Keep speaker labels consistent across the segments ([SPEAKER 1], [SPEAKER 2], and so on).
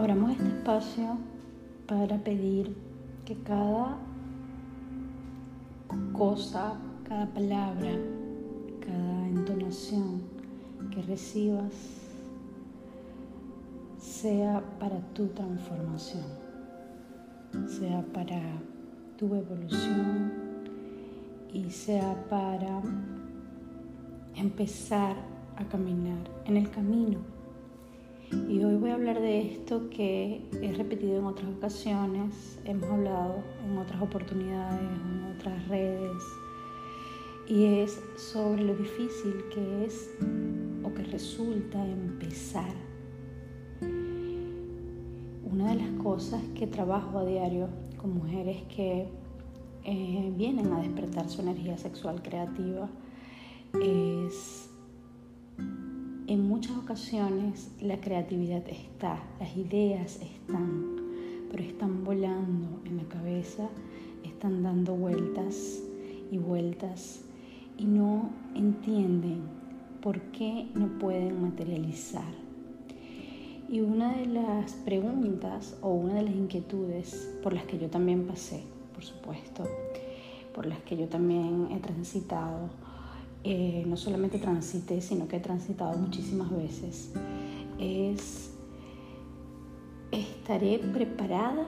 [SPEAKER 1] Abramos este espacio para pedir que cada cosa, cada palabra, cada entonación que recibas sea para tu transformación, sea para tu evolución y sea para empezar a caminar en el camino. Y hoy voy a hablar de esto que he repetido en otras ocasiones, hemos hablado en otras oportunidades, en otras redes, y es sobre lo difícil que es o que resulta empezar. Una de las cosas que trabajo a diario con mujeres que eh, vienen a despertar su energía sexual creativa es en muchas ocasiones la creatividad está, las ideas están, pero están volando en la cabeza, están dando vueltas y vueltas y no entienden por qué no pueden materializar. Y una de las preguntas o una de las inquietudes por las que yo también pasé, por supuesto, por las que yo también he transitado, eh, no solamente transité, sino que he transitado muchísimas veces, es, ¿estaré preparada?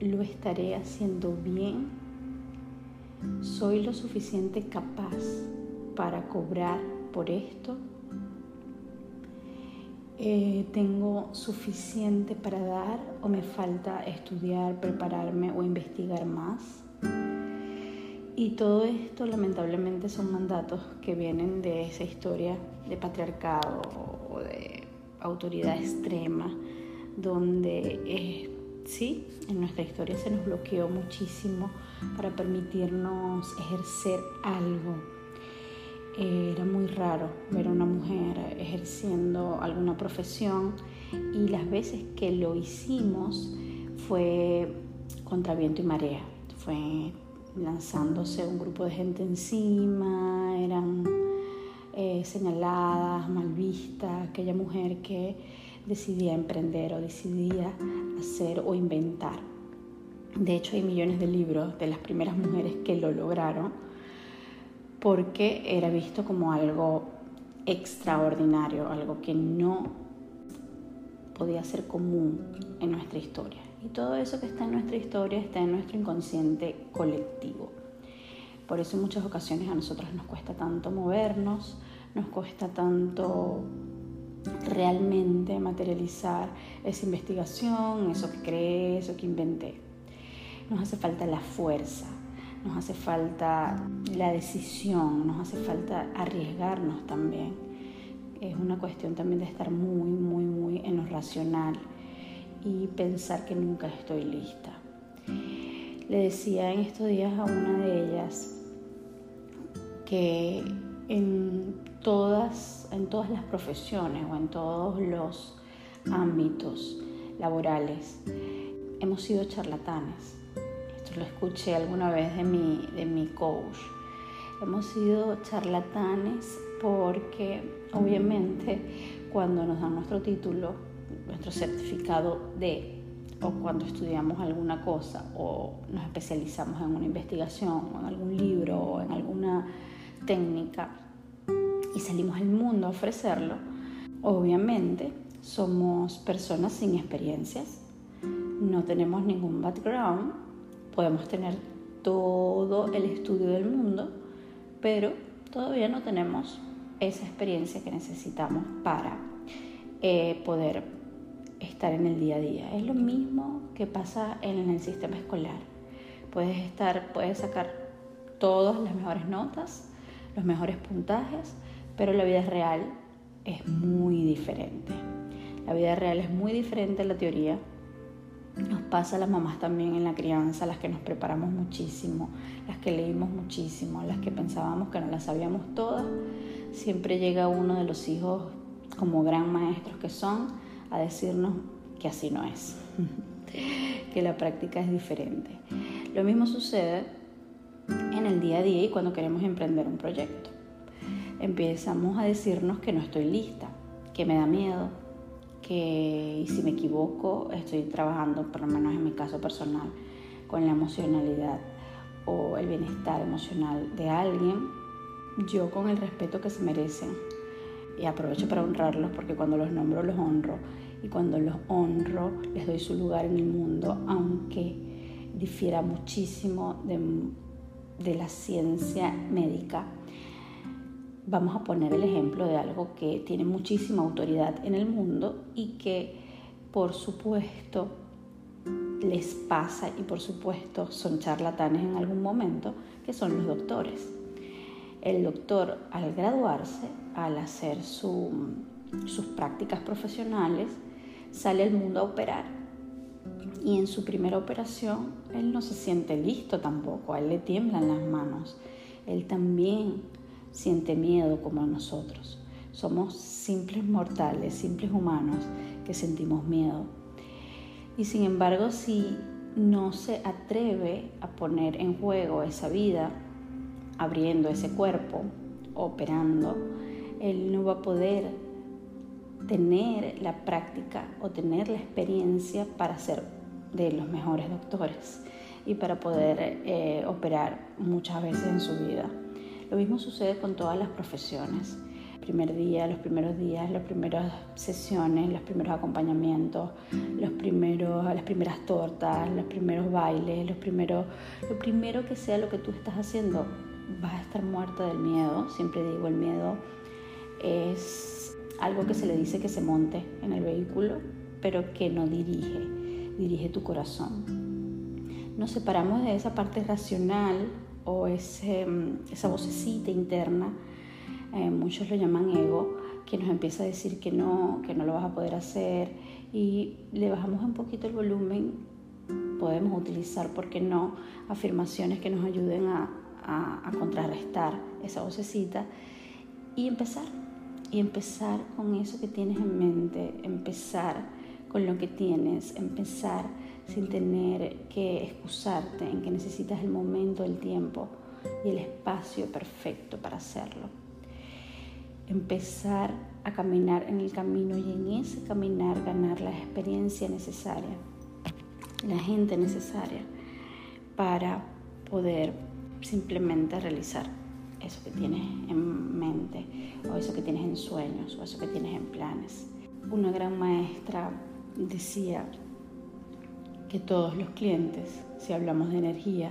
[SPEAKER 1] ¿Lo estaré haciendo bien? ¿Soy lo suficiente capaz para cobrar por esto? Eh, ¿Tengo suficiente para dar o me falta estudiar, prepararme o investigar más? Y todo esto lamentablemente son mandatos que vienen de esa historia de patriarcado o de autoridad extrema, donde eh, sí, en nuestra historia se nos bloqueó muchísimo para permitirnos ejercer algo. era muy raro ver a una mujer ejerciendo alguna profesión y las veces que lo hicimos fue contra viento y marea. Fue lanzándose un grupo de gente encima, eran eh, señaladas, mal vistas, aquella mujer que decidía emprender o decidía hacer o inventar. De hecho, hay millones de libros de las primeras mujeres que lo lograron porque era visto como algo extraordinario, algo que no podía ser común en nuestra historia. Y todo eso que está en nuestra historia está en nuestro inconsciente colectivo. Por eso en muchas ocasiones a nosotros nos cuesta tanto movernos, nos cuesta tanto realmente materializar esa investigación, eso que creé, eso que inventé. Nos hace falta la fuerza, nos hace falta la decisión, nos hace falta arriesgarnos también. Es una cuestión también de estar muy, muy, muy en lo racional y pensar que nunca estoy lista. Le decía en estos días a una de ellas que en todas, en todas las profesiones o en todos los ámbitos laborales hemos sido charlatanes. Esto lo escuché alguna vez de mi, de mi coach. Hemos sido charlatanes porque obviamente cuando nos dan nuestro título nuestro certificado de o cuando estudiamos alguna cosa o nos especializamos en una investigación o en algún libro o en alguna técnica y salimos al mundo a ofrecerlo, obviamente somos personas sin experiencias, no tenemos ningún background, podemos tener todo el estudio del mundo, pero todavía no tenemos esa experiencia que necesitamos para eh, poder estar en el día a día. Es lo mismo que pasa en el sistema escolar. Puedes estar, puedes sacar todas las mejores notas, los mejores puntajes, pero la vida real es muy diferente. La vida real es muy diferente a la teoría. Nos pasa a las mamás también en la crianza, las que nos preparamos muchísimo, las que leímos muchísimo, las que pensábamos que no las sabíamos todas. Siempre llega uno de los hijos como gran maestros que son a decirnos que así no es, que la práctica es diferente. Lo mismo sucede en el día a día y cuando queremos emprender un proyecto. Empezamos a decirnos que no estoy lista, que me da miedo, que si me equivoco estoy trabajando, por lo menos en mi caso personal, con la emocionalidad o el bienestar emocional de alguien, yo con el respeto que se merecen. Y aprovecho para honrarlos porque cuando los nombro los honro y cuando los honro les doy su lugar en el mundo, aunque difiera muchísimo de, la ciencia médica. Vamos a poner el ejemplo de algo que tiene muchísima autoridad en el mundo y que por supuesto les pasa y por supuesto son charlatanes en algún momento, que son los doctores. El doctor al graduarse, al hacer sus prácticas profesionales, sale al mundo a operar. Y en su primera operación, él no se siente listo tampoco, a él le tiemblan las manos. Él también siente miedo como nosotros. Somos simples mortales, simples humanos que sentimos miedo. Y sin embargo, si no se atreve a poner en juego esa vida, abriendo ese cuerpo, operando, él no va a poder tener la práctica o tener la experiencia para ser de los mejores doctores y para poder eh, operar muchas veces en su vida. Lo mismo sucede con todas las profesiones primer día, los primeros días, las primeras sesiones, los primeros acompañamientos, los primeros, las primeras tortas, los primeros bailes, los primeros, lo primero que sea lo que tú estás haciendo, vas a estar muerta del miedo. Siempre digo, el miedo es algo que se le dice que se monte en el vehículo, pero que no dirige, dirige tu corazón. Nos separamos de esa parte racional o ese, esa vocecita interna eh, muchos lo llaman ego, que nos empieza a decir que no, que no lo vas a poder hacer y le bajamos un poquito el volumen, podemos utilizar, ¿por qué no?, afirmaciones que nos ayuden a, a, contrarrestar esa vocecita y empezar, y empezar con eso que tienes en mente, empezar con lo que tienes, empezar sin tener que excusarte en que necesitas el momento, el tiempo y el espacio perfecto para hacerlo. Empezar a caminar en el camino y en ese caminar ganar la experiencia necesaria, la gente necesaria para poder simplemente realizar eso que tienes en mente o eso que tienes en sueños o eso que tienes en planes. Una gran maestra decía que todos los clientes, si hablamos de energía,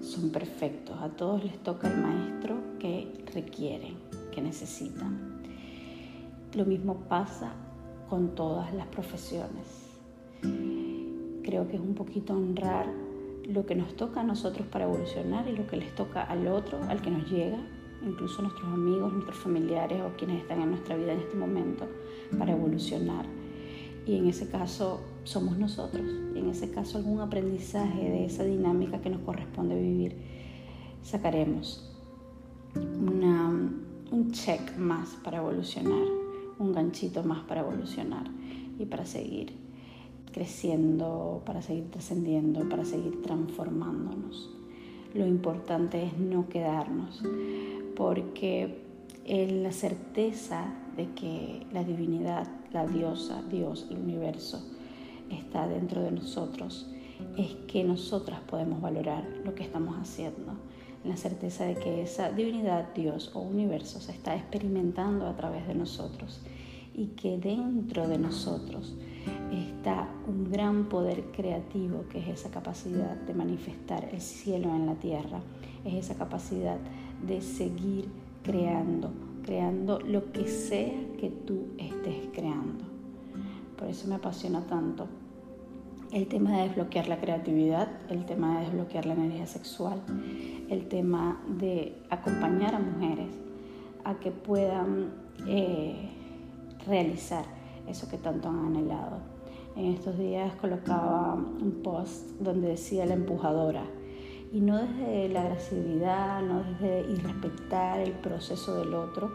[SPEAKER 1] son perfectos. A todos les toca el maestro que requieren necesitan. Lo mismo pasa con todas las profesiones. Creo que es un poquito honrar lo que nos toca a nosotros para evolucionar y lo que les toca al otro, al que nos llega, incluso nuestros amigos, nuestros familiares o quienes están en nuestra vida en este momento, para evolucionar. Y en ese caso somos nosotros, y en ese caso algún aprendizaje de esa dinámica que nos corresponde vivir sacaremos. Un check más para evolucionar, un ganchito más para evolucionar y para seguir creciendo, para seguir trascendiendo, para seguir transformándonos. Lo importante es no quedarnos, porque en la certeza de que la divinidad, la diosa, Dios, el universo, está dentro de nosotros, es que nosotras podemos valorar lo que estamos haciendo la certeza de que esa divinidad, Dios o universo se está experimentando a través de nosotros y que dentro de nosotros está un gran poder creativo que es esa capacidad de manifestar el cielo en la tierra, es esa capacidad de seguir creando, creando lo que sea que tú estés creando. Por eso me apasiona tanto el tema de desbloquear la creatividad, el tema de desbloquear la energía sexual, el tema de acompañar a mujeres a que puedan eh, realizar eso que tanto han anhelado. En estos días colocaba un post donde decía la empujadora, y no desde la agresividad, no desde irrespetar el proceso del otro,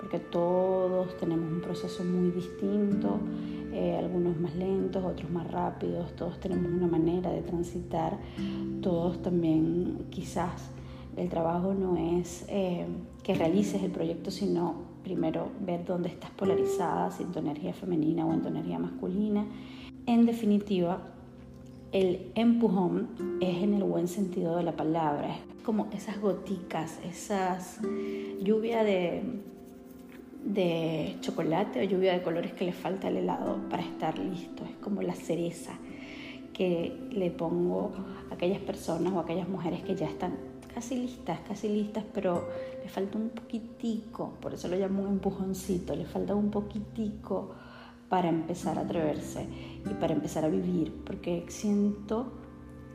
[SPEAKER 1] porque todos tenemos un proceso muy distinto, eh, algunos más lentos, otros más rápidos, todos tenemos una manera de transitar, todos también quizás el trabajo no es eh, que realices el proyecto, sino primero ver dónde estás polarizada, si en tu energía femenina o en tu energía masculina. En definitiva, el empujón es en el buen sentido de la palabra, es como esas goticas, esas lluvia de, de chocolate o lluvia de colores que le falta al helado para estar listo, es como la cereza que le pongo a aquellas personas o a aquellas mujeres que ya están casi listas, casi listas, pero le falta un poquitico, por eso lo llamo un empujoncito, le falta un poquitico para empezar a atreverse y para empezar a vivir, porque siento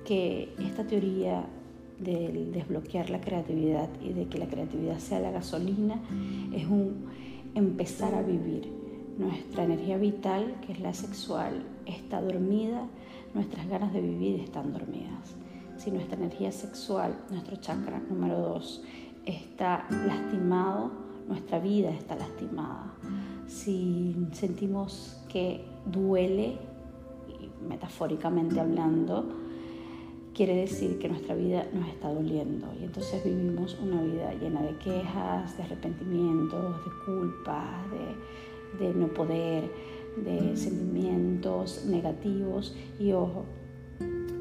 [SPEAKER 1] que esta teoría del desbloquear la creatividad y de que la creatividad sea la gasolina es un empezar a vivir. Nuestra energía vital, que es la sexual, está dormida, nuestras ganas de vivir están dormidas si nuestra energía sexual, nuestro chakra número 2, está lastimado, nuestra vida está lastimada. Si sentimos que duele, metafóricamente hablando, quiere decir que nuestra vida nos está doliendo y entonces vivimos una vida llena de quejas, de arrepentimientos, de culpas, de, de no poder, de sentimientos negativos y ojo,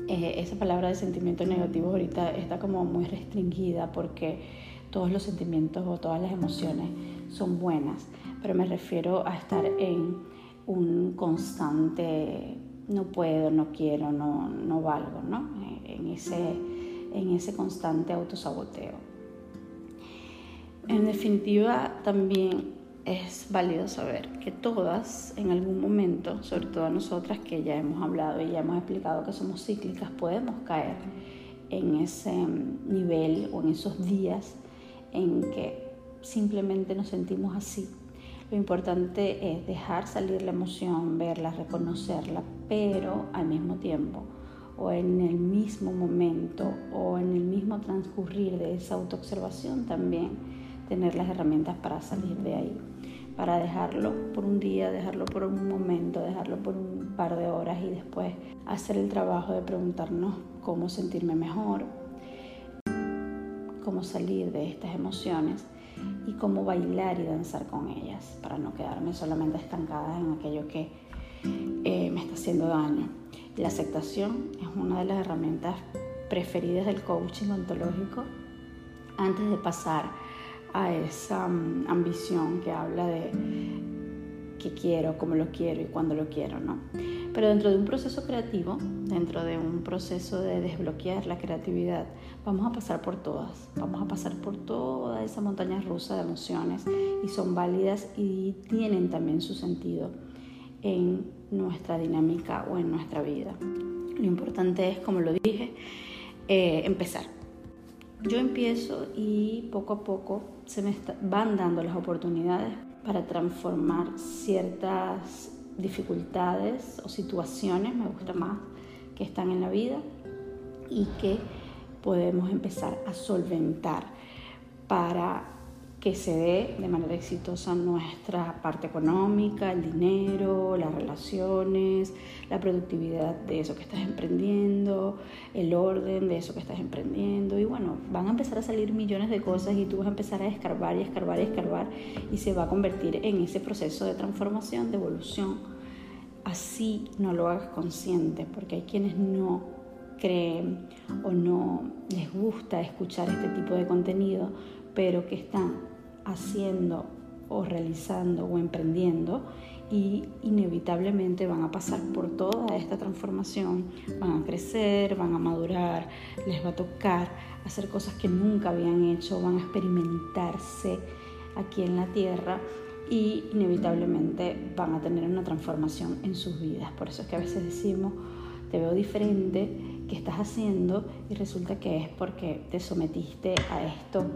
[SPEAKER 1] eh, esa palabra de sentimientos negativos ahorita está como muy restringida porque todos los sentimientos o todas las emociones son buenas, pero me refiero a estar en un constante no puedo, no quiero, no, no valgo, ¿no? Eh, en ese, en ese constante autosaboteo. En definitiva, también es válido saber que todas en algún momento, sobre todo nosotras que ya hemos hablado y ya hemos explicado que somos cíclicas, podemos caer en ese nivel o en esos días en que simplemente nos sentimos así. Lo importante es dejar salir la emoción, verla, reconocerla, pero al mismo tiempo o en el mismo momento o en el mismo transcurrir de esa autoobservación también tener las herramientas para salir de ahí para dejarlo por un día, dejarlo por un momento, dejarlo por un par de horas y después hacer el trabajo de preguntarnos cómo sentirme mejor, cómo salir de estas emociones y cómo bailar y danzar con ellas para no quedarme solamente estancada en aquello que eh, me está haciendo daño. La aceptación es una de las herramientas preferidas del coaching ontológico antes de pasar a esa mm, ambición que habla de qué quiero, cómo lo quiero y cuándo lo quiero, ¿no? Pero dentro de un proceso creativo, dentro de un proceso de desbloquear la creatividad, vamos a pasar por todas, vamos a pasar por toda esa montaña rusa de emociones y son válidas y tienen también su sentido en nuestra dinámica o en nuestra vida. Lo importante es, como lo dije, eh, empezar yo empiezo y poco a poco se me van dando las oportunidades para transformar ciertas dificultades o situaciones, me gusta más, que están en la vida y que podemos empezar a solventar para que se dé de manera exitosa nuestra parte económica, el dinero, las relaciones, la productividad de eso que estás emprendiendo, el orden de eso que estás emprendiendo. Y bueno, van a empezar a salir millones de cosas y tú vas a empezar a escarbar y escarbar y escarbar y se va a convertir en ese proceso de transformación, de evolución. Así no lo hagas consciente, porque hay quienes no creen o no les gusta escuchar este tipo de contenido, pero que están haciendo o realizando o emprendiendo y inevitablemente van a pasar por toda esta transformación, van a crecer, van a madurar, les va a tocar hacer cosas que nunca habían hecho, van a experimentarse aquí en la tierra y inevitablemente van a tener una transformación en sus vidas. Por eso es que a veces decimos, te veo diferente, ¿qué estás haciendo? Y resulta que es porque te sometiste a esto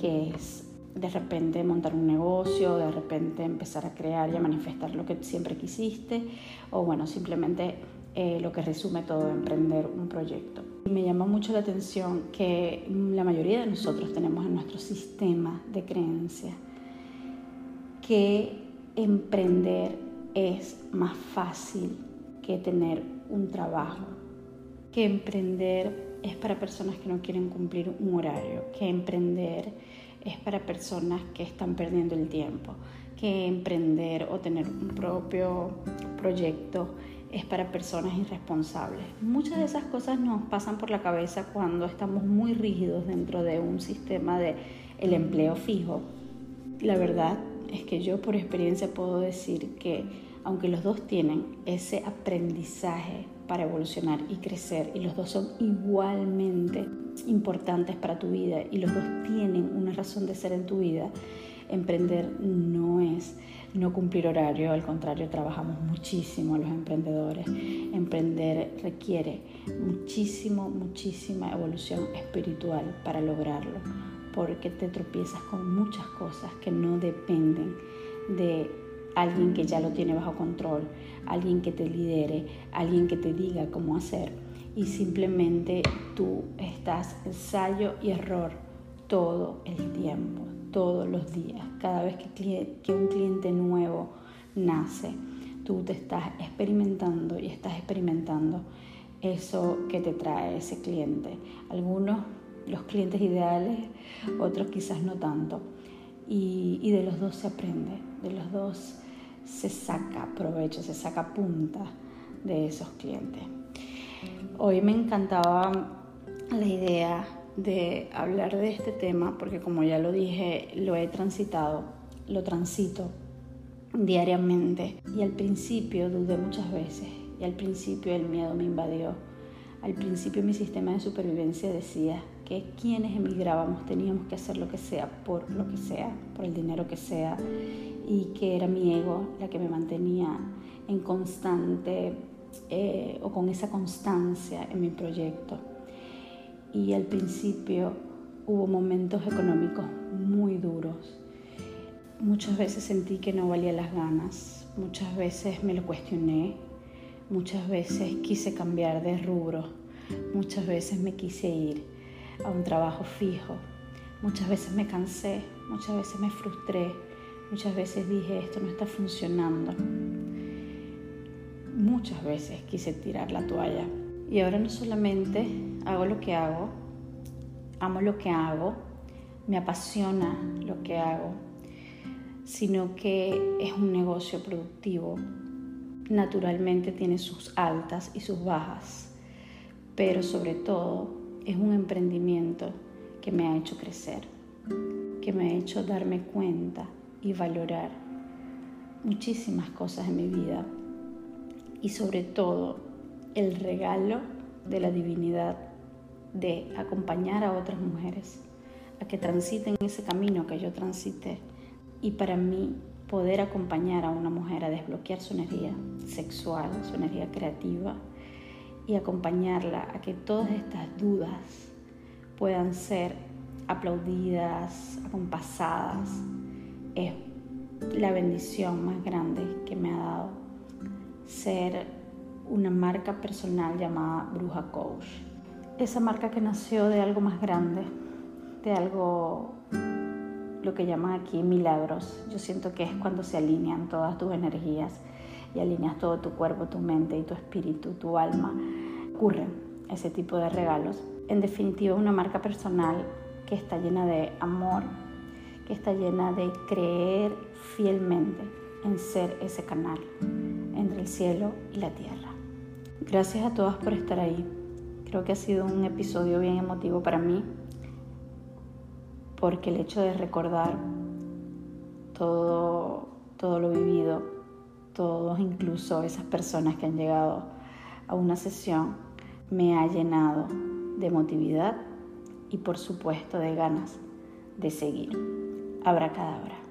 [SPEAKER 1] que es de repente montar un negocio, de repente empezar a crear y a manifestar lo que siempre quisiste, o bueno, simplemente eh, lo que resume todo, emprender un proyecto. Me llama mucho la atención que la mayoría de nosotros tenemos en nuestro sistema de creencia que emprender es más fácil que tener un trabajo, que emprender es para personas que no quieren cumplir un horario, que emprender es para personas que están perdiendo el tiempo, que emprender o tener un propio proyecto es para personas irresponsables. Muchas de esas cosas nos pasan por la cabeza cuando estamos muy rígidos dentro de un sistema de el empleo fijo. La verdad es que yo por experiencia puedo decir que aunque los dos tienen ese aprendizaje para evolucionar y crecer y los dos son igualmente importantes para tu vida y los dos tienen una razón de ser en tu vida, emprender no es no cumplir horario, al contrario, trabajamos muchísimo los emprendedores. Emprender requiere muchísimo, muchísima evolución espiritual para lograrlo, porque te tropiezas con muchas cosas que no dependen de alguien que ya lo tiene bajo control, alguien que te lidere, alguien que te diga cómo hacer y simplemente tú estás ensayo y error todo el tiempo, todos los días. Cada vez que, un cliente nuevo nace, tú te estás experimentando y estás experimentando eso que te trae ese cliente. Algunos los clientes ideales, otros quizás no tanto. Y, de los dos se aprende, de los dos se saca provecho, se saca punta de esos clientes. Hoy me encantaba la idea de hablar de este tema porque como ya lo dije, lo he transitado, lo transito diariamente y al principio dudé muchas veces y al principio el miedo me invadió. Al principio mi sistema de supervivencia decía que quienes emigrábamos teníamos que hacer lo que sea por lo que sea, por el dinero que sea y que era mi ego la que me mantenía en constante eh, o con esa constancia en mi proyecto. Y al principio hubo momentos económicos muy duros. Muchas veces sentí que no valía las ganas, muchas veces me lo cuestioné, muchas veces quise cambiar de rubro, muchas veces me quise ir a un trabajo fijo, muchas veces me cansé, muchas veces me frustré, muchas veces dije esto no está funcionando muchas veces quise tirar la toalla. Y ahora no solamente hago lo que hago, amo lo que hago, me apasiona lo que hago, sino que es un negocio productivo. Naturalmente tiene sus altas y sus bajas, pero sobre todo es un emprendimiento que me ha hecho crecer, que me ha hecho darme cuenta y valorar muchísimas cosas en mi vida y sobre todo el regalo de la divinidad de acompañar a otras mujeres a que transiten ese camino que yo transité. Y para mí poder acompañar a una mujer a desbloquear su energía sexual, su energía creativa y acompañarla a que todas estas dudas puedan ser aplaudidas, acompasadas, es la bendición más grande que me ha dado ser una marca personal llamada Bruja Coach. Esa marca que nació de algo más grande, de algo, lo que llaman aquí milagros. Yo siento que es cuando se alinean todas tus energías y alineas todo tu cuerpo, tu mente y tu espíritu, tu alma. Ocurren ese tipo de regalos. En definitiva, una marca personal que está llena de amor, que está llena de creer fielmente en ser ese canal entre el cielo y la tierra. Gracias a todas por estar ahí. Creo que ha sido un episodio bien emotivo para mí porque el hecho de recordar todo, todo lo vivido, todos incluso esas personas que han llegado a una sesión, me ha llenado de emotividad y por supuesto de ganas de seguir. Abracadabra.